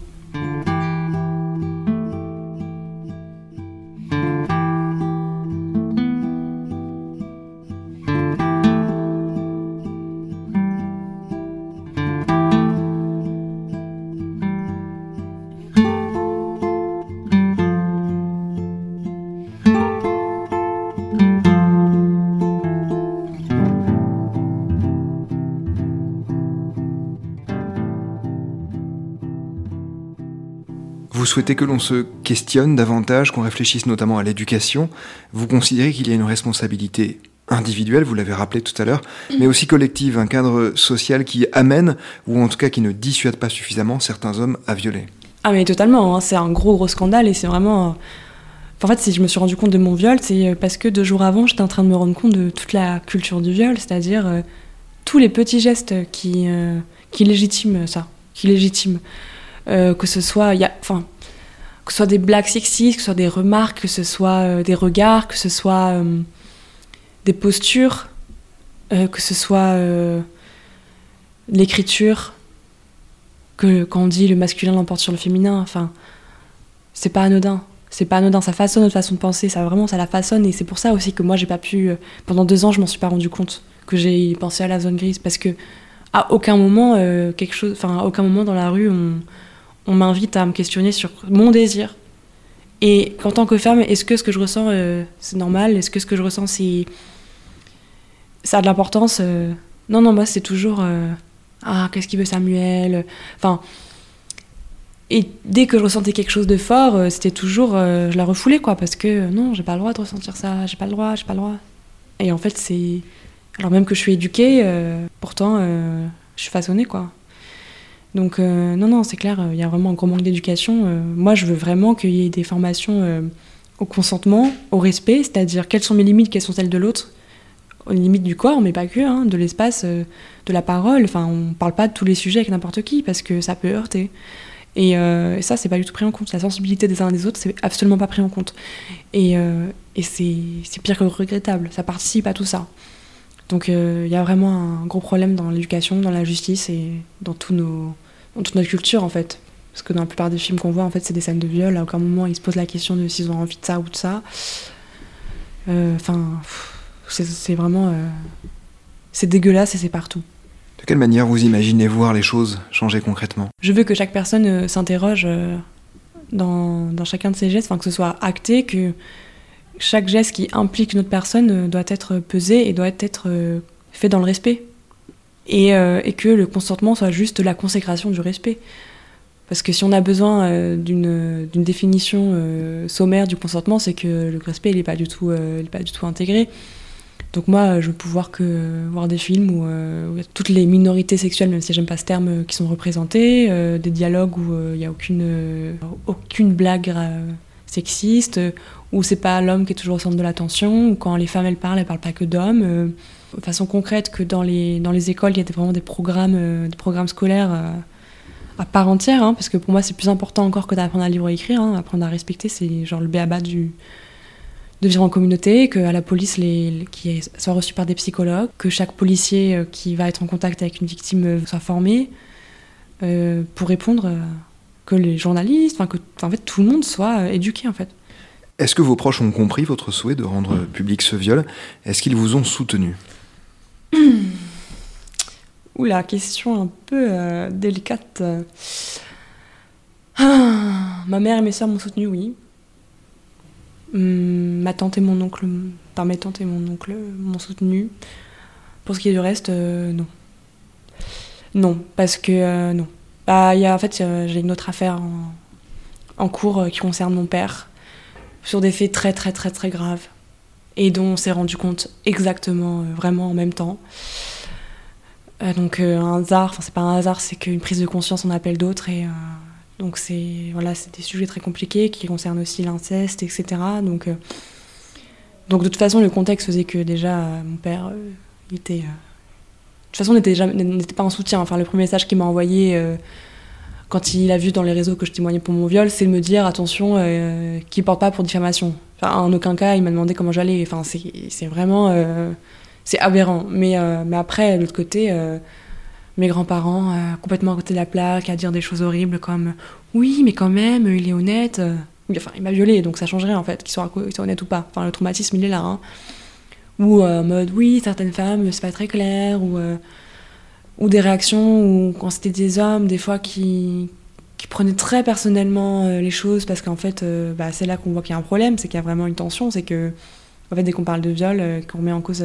S1: Souhaitez que l'on se questionne davantage, qu'on réfléchisse notamment à l'éducation. Vous considérez qu'il y a une responsabilité individuelle, vous l'avez rappelé tout à l'heure, mais aussi collective, un cadre social qui amène, ou en tout cas qui ne dissuade pas suffisamment certains hommes à violer.
S2: Ah mais totalement, hein. c'est un gros gros scandale et c'est vraiment... En fait, si je me suis rendu compte de mon viol, c'est parce que deux jours avant, j'étais en train de me rendre compte de toute la culture du viol, c'est-à-dire euh, tous les petits gestes qui, euh, qui légitiment ça, qui légitiment. Euh, que ce soit, y a, enfin, que ce soit des blagues sexistes, que ce soit des remarques, que ce soit des regards, que ce soit des postures, que ce soit l'écriture, que quand on dit le masculin l'emporte sur le féminin, enfin, c'est pas anodin. C'est pas anodin, ça façonne notre façon de penser, ça vraiment, ça la façonne, et c'est pour ça aussi que moi j'ai pas pu. Euh, pendant deux ans, je m'en suis pas rendu compte que j'ai pensé à la zone grise, parce que à aucun moment, euh, quelque chose, enfin, à aucun moment dans la rue, on, on m'invite à me questionner sur mon désir. Et qu'en tant que femme, est-ce que ce que je ressens, euh, c'est normal? Est-ce que ce que je ressens, c'est. ça a de l'importance Non, non, moi c'est toujours ah, qu'est-ce qu'il veut Samuel? Enfin. Et dès que je ressentais quelque chose de fort, euh, c'était toujours. Euh, je la refoulais, quoi, parce que euh, non, j'ai pas le droit de ressentir ça, j'ai pas le droit, j'ai pas le droit. Et en fait, c'est. Alors même que je suis éduquée, pourtant, je suis façonnée, quoi. Donc, non, non, c'est clair, il y a vraiment un gros manque d'éducation. moi, je veux vraiment qu'il y ait des formations au consentement, au respect, c'est-à-dire quelles sont mes limites, quelles sont celles de l'autre, aux limites du corps, mais pas que, hein, de l'espace, euh, de la parole. Enfin, on parle pas de tous les sujets avec n'importe qui parce que ça peut heurter. Et, euh, ça, c'est pas du tout pris en compte. La sensibilité des uns et des autres, c'est absolument pas pris en compte. Et, euh, et c'est pire que regrettable. Ça participe à tout ça. Donc il y a vraiment un gros problème dans l'éducation, dans la justice et dans, tous nos, dans toute notre culture en fait. Parce que dans la plupart des films qu'on voit, en fait, c'est des scènes de viol. À aucun moment, ils se posent la question de s'ils ont envie de ça ou de ça. Enfin, c'est vraiment. Euh, c'est dégueulasse et c'est partout.
S1: De quelle manière vous imaginez voir les choses changer concrètement?
S2: Je veux que chaque personne euh, s'interroge euh, dans, dans, chacun de ses gestes, enfin que ce soit acté, que chaque geste qui implique une autre personne doit être pesé et doit être fait dans le respect. Et, et, que le consentement soit juste la consécration du respect. Parce que si on a besoin d'une définition sommaire du consentement, c'est que le respect n'est pas, du tout, intégré. Donc moi, je veux pouvoir que voir des films où, euh, toutes les minorités sexuelles, même si j'aime pas ce terme, euh, qui sont représentées, euh, des dialogues où il n'y a aucune, aucune blague sexiste, où c'est pas l'homme qui est toujours au centre de l'attention, ou quand les femmes elles parlent, elles parlent pas que d'hommes. Façon concrète, que dans les, dans les écoles, il y a vraiment des programmes, des programmes scolaires à part entière, hein, parce que pour moi c'est plus important encore que d'apprendre à lire et à écrire. Hein. Apprendre à respecter, c'est genre le béaba du, de vivre en communauté, que à la police les, qui soit reçu par des psychologues, que chaque policier euh, qui va être en contact avec une victime euh, soit formé euh, pour répondre, que les journalistes, que en fait tout le monde soit éduqué en fait.
S1: Est-ce que vos proches ont compris votre souhait de rendre public ce viol? Est-ce qu'ils vous ont soutenu?
S2: Oula, question un peu délicate. Ah, ma mère et mes soeurs m'ont soutenu, oui. Hum, ma tante et mon oncle, par mes tantes et mon oncle m'ont soutenu. Pour ce qui est du reste, euh, non. Non, parce que euh, non. Bah, y a, en fait, j'ai une autre affaire en, cours euh, qui concerne mon père, sur des faits très très très très graves, et dont on s'est rendu compte exactement, vraiment en même temps. donc un hasard, enfin c'est pas un hasard, c'est qu'une prise de conscience en appelle d'autres, et donc c'est voilà, c'est des sujets très compliqués qui concernent aussi l'inceste, etc. Donc, euh, donc de toute façon, le contexte faisait que déjà euh, mon père euh, était. de toute façon, n'était pas en soutien. Enfin, le premier message qu'il m'a envoyé quand il a vu dans les réseaux que je témoignais pour mon viol, c'est de me dire attention, qu'il porte pas pour diffamation. En aucun cas, il m'a demandé comment j'allais. Enfin, c'est vraiment. c'est aberrant. Mais, mais après, de l'autre côté mes grands-parents euh, complètement à côté de la plaque, à dire des choses horribles comme oui, mais quand même, il est honnête. Enfin, il m'a violé, donc ça changerait en fait, qu'il soit, honnête ou pas. Enfin, le traumatisme, il est là. Hein. Ou euh, en mode oui, certaines femmes, c'est pas très clair. Ou, euh, ou des réactions où, quand c'était des hommes, des fois qui, qui prenaient très personnellement les choses parce qu'en fait, bah, c'est là qu'on voit qu'il y a un problème, c'est qu'il y a vraiment une tension. C'est que, en fait, dès qu'on parle de viol, qu'on met en cause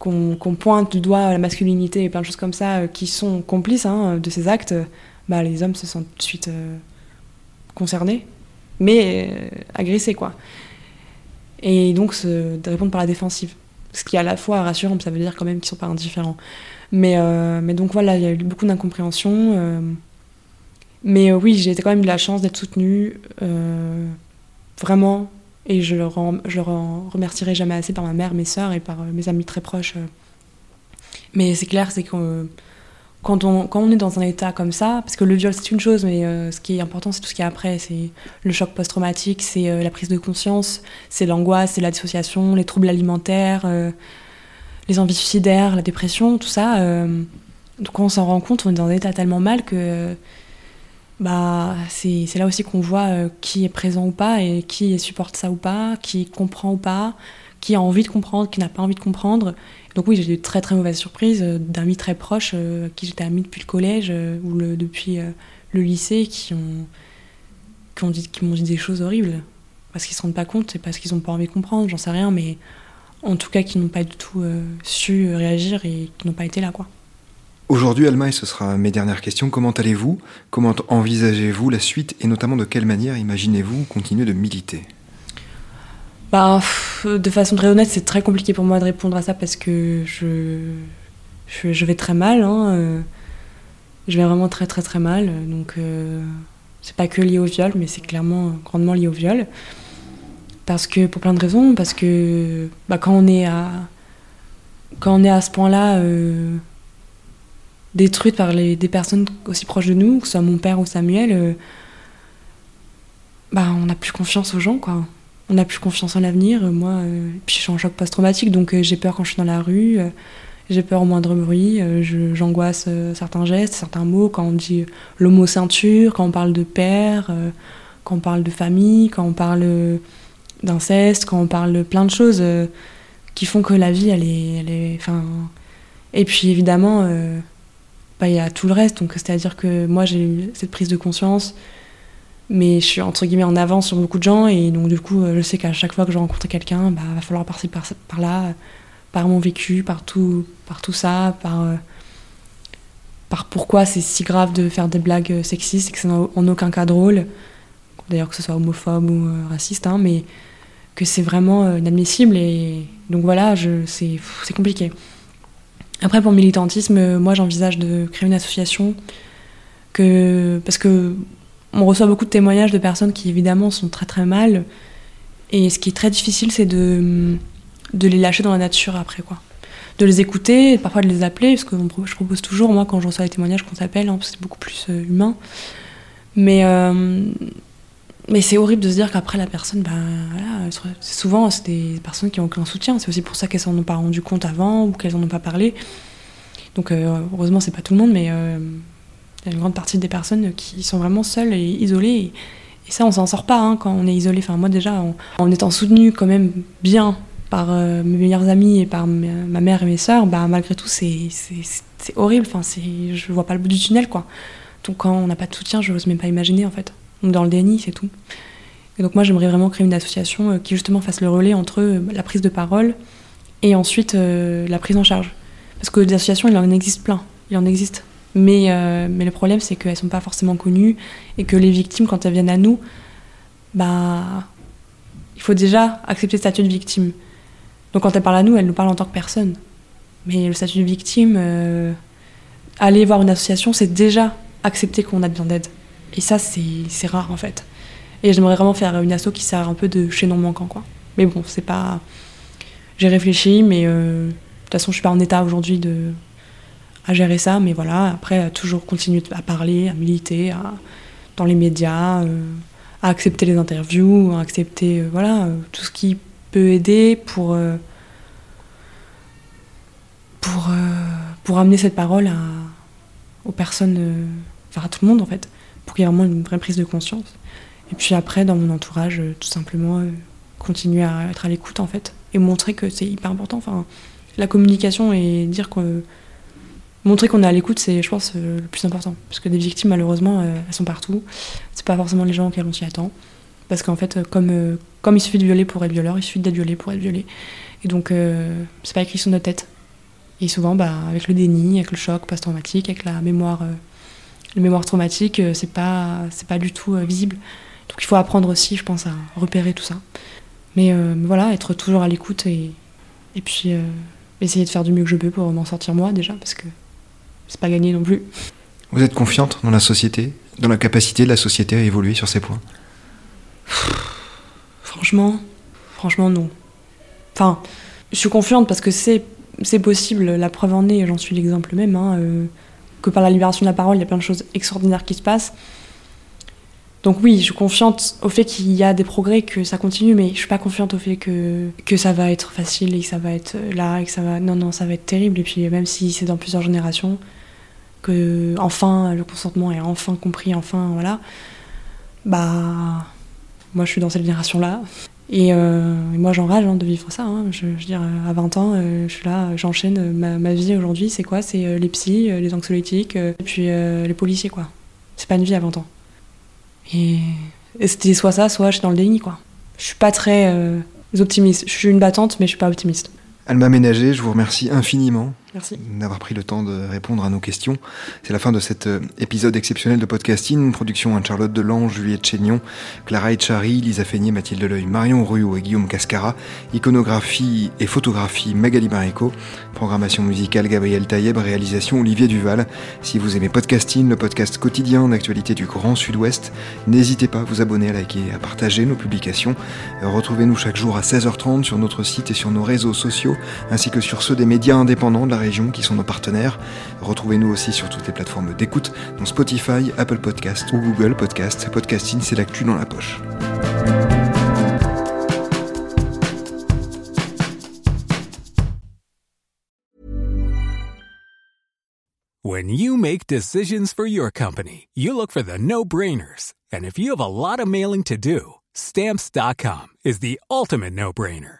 S2: qu'on pointe du doigt la masculinité et plein de choses comme ça euh, qui sont complices hein, de ces actes, bah, les hommes se sentent tout de suite euh, concernés, mais euh, agressés, quoi. Et donc, de répondre par la défensive. Ce qui est à la fois rassurant, ça veut dire quand même qu'ils sont pas indifférents. Mais, euh, donc voilà, il y a eu beaucoup d'incompréhension. euh, mais euh, oui, j'ai quand même eu la chance d'être soutenue, euh, vraiment. Et je leur en remercierai jamais assez par ma mère, mes sœurs et par euh, mes amis très proches. Mais c'est clair, c'est que quand on, est dans un état comme ça, parce que le viol c'est une chose, mais ce qui est important c'est tout ce qui est après, c'est le choc post-traumatique, c'est la prise de conscience, c'est l'angoisse, c'est la dissociation, les troubles alimentaires, les envies suicidaires, la dépression, tout ça. donc quand on s'en rend compte, on est dans un état tellement mal que bah, c'est là aussi qu'on voit euh, qui est présent ou pas et qui supporte ça ou pas, qui comprend ou pas, qui a envie de comprendre, qui n'a pas envie de comprendre. Donc oui, j'ai eu de très très mauvaises surprises euh, d'amis très proches euh, qui j'étais amie depuis le collège euh, ou le, depuis le lycée qui ont qui ont dit m'ont dit des choses horribles parce qu'ils se rendent pas compte, c'est parce qu'ils ont pas envie de comprendre, j'en sais rien, mais en tout cas qui n'ont pas du tout su réagir et qui n'ont pas été là quoi.
S1: Aujourd'hui, Alma, et ce sera mes dernières questions, comment allez-vous? Comment envisagez-vous la suite et notamment de quelle manière imaginez-vous continuer de militer?
S2: Bah, de façon très honnête, c'est très compliqué pour moi de répondre à ça parce que je vais très mal. hein, euh, je vais vraiment très très très mal. Donc, euh, c'est pas que lié au viol, mais c'est clairement grandement lié au viol. Parce que, pour plein de raisons, parce que bah, quand on est à, quand on est à ce point-là, euh, détruite par les, des personnes aussi proches de nous, que ce soit mon père ou Samuel, euh, bah, on n'a plus confiance aux gens, quoi on n'a plus confiance en l'avenir. Euh, Moi, euh, puis je suis en choc post-traumatique, donc j'ai peur quand je suis dans la rue, j'ai peur au moindre bruit, j'angoisse certains gestes, certains mots, quand on dit le ceinture, quand on parle de père, quand on parle de famille, quand on parle d'inceste, quand on parle de plein de choses qui font que la vie, elle est... Elle est. Et puis évidemment, bah, y a tout le reste, donc c'est-à-dire que moi j'ai eu cette prise de conscience mais je suis entre guillemets en avance sur beaucoup de gens et donc du coup euh, je sais qu'à chaque fois que je rencontre quelqu'un bah va falloir passer par, là par mon vécu par tout par tout ça par euh, par pourquoi c'est si grave de faire des blagues euh, sexistes et que c'est en, aucun cas drôle. D'ailleurs que ce soit homophobe ou raciste hein, mais que c'est vraiment inadmissible et donc voilà c'est compliqué après pour militantisme euh, moi j'envisage de créer une association parce que on reçoit beaucoup de témoignages de personnes qui évidemment sont très très mal. Et ce qui est très difficile, c'est de, les lâcher dans la nature après quoi. De les écouter, parfois de les appeler, parce que je propose toujours, moi quand je reçois les témoignages, qu'on s'appelle, hein, parce que c'est beaucoup plus euh, humain. Mais, euh, mais c'est horrible de se dire qu'après la personne, ben, souvent c'est des personnes qui n'ont aucun soutien. C'est aussi pour ça qu'elles s'en ont pas rendu compte avant ou qu'elles n'en ont pas parlé. Donc euh, heureusement, c'est pas tout le monde, mais euh, il y a une grande partie des personnes qui sont vraiment seules et isolées. Et, ça, on s'en sort pas hein, quand on est isolé. Enfin, moi, déjà, en, en étant soutenue quand même bien par euh, mes meilleurs amis et par ma, mère et mes sœurs, bah, malgré tout, c'est horrible. Enfin, je vois pas le bout du tunnel, quoi. Donc, quand on n'a pas de soutien, je n'ose même pas imaginer, en fait. Donc, dans le déni, c'est tout. Et donc, moi, j'aimerais vraiment créer une association euh, qui, justement, fasse le relais entre euh, la prise de parole et ensuite euh, la prise en charge. Parce que des associations, il en existe plein. Il en existe. Mais, mais le problème, c'est qu'elles sont pas forcément connues et que les victimes, quand elles viennent à nous, bah, il faut déjà accepter le statut de victime. Donc quand elles parlent à nous, elles nous parlent en tant que personne. Mais le statut de victime, aller voir une association, c'est déjà accepter qu'on a besoin d'aide. Et ça, c'est rare en fait. Et j'aimerais vraiment faire une asso qui sert un peu de chaînon manquant, quoi. Mais bon, c'est pas. J'ai réfléchi, mais euh, de toute façon, je suis pas en état aujourd'hui de à gérer ça, mais voilà, après, toujours continuer à parler, à militer, dans les médias, euh, à accepter les interviews, à accepter, euh, voilà, tout ce qui peut aider pour, pour, amener cette parole aux personnes, enfin à tout le monde en fait, pour qu'il y ait vraiment une vraie prise de conscience. Et puis après, dans mon entourage, euh, tout simplement, euh, continuer à être à l'écoute en fait, et montrer que c'est hyper important. Enfin, la communication et dire que montrer qu'on est à l'écoute, c'est, je pense, euh, le plus important. Parce que des victimes, malheureusement, elles sont partout. C'est pas forcément les gens auxquels on s'y attend. Parce qu'en fait, comme, comme il suffit de violer pour être violeur, il suffit d'être violé pour être violé. Et donc, c'est pas écrit sur notre tête. Et souvent, bah, avec le déni, avec le choc post-traumatique, avec la mémoire La mémoire traumatique, euh, c'est pas, c'est pas du tout euh, visible. Donc il faut apprendre aussi, je pense, à repérer tout ça. Mais euh, voilà, être toujours à l'écoute et, et puis euh, essayer de faire du mieux que je peux pour m'en sortir moi déjà, parce que c'est pas gagné non plus.
S1: Vous êtes confiante dans la société, dans la capacité de la société à évoluer sur ces points?
S2: Franchement, franchement non. Enfin, je suis confiante parce que c'est c'est possible. La preuve en est, j'en suis l'exemple même, hein, euh, que par la libération de la parole, il y a plein de choses extraordinaires qui se passent. Donc oui, je suis confiante au fait qu'il y a des progrès, que ça continue, mais je suis pas confiante au fait que, que ça va être facile et que ça va être là et que ça va... Non, non, ça va être terrible. Et puis même si c'est dans plusieurs générations, que enfin le consentement est enfin compris, enfin voilà, bah moi je suis dans cette génération-là. Et, euh, et moi j'enrage hein, de vivre ça. hein. Je, veux dire, à 20 ans, euh, je suis là, j'enchaîne ma, ma vie aujourd'hui, c'est quoi? C'est euh, les psys, euh, les anxiolytiques, euh, et puis euh, les policiers, quoi. C'est pas une vie à 20 ans. Et, et c'était soit ça, soit je suis dans le déni, quoi. Je suis pas très euh, optimiste. Je suis une battante, mais je suis pas optimiste.
S1: Alma Ménager, je vous remercie infiniment
S2: Merci.
S1: d'avoir pris le temps de répondre à nos questions. C'est la fin de cet euh, épisode exceptionnel de podcasting, production Anne-Charlotte Delange, Juliette Chénion, Clara Etchari, Lisa Feignet, Mathilde Leuil, Marion Ruot et Guillaume Cascara, iconographie et photographie Magali Marico, programmation musicale Gabriel Taïeb, réalisation Olivier Duval. Si vous aimez podcasting, le podcast quotidien d'actualité du Grand Sud-Ouest, n'hésitez pas à vous abonner, à liker et à partager nos publications. Retrouvez-nous chaque jour à 16h30 sur notre site et sur nos réseaux sociaux, ainsi que sur ceux des médias indépendants de la région qui sont nos partenaires. Retrouvez-nous aussi sur toutes les plateformes d'écoute, dont Spotify, Apple Podcast ou Google Podcast. Podcasting, c'est l'actu dans la poche.
S3: When you make decisions for your company, you look for the no brainers. And if you have a lot of mailing to do, stamps.com is the ultimate no brainer.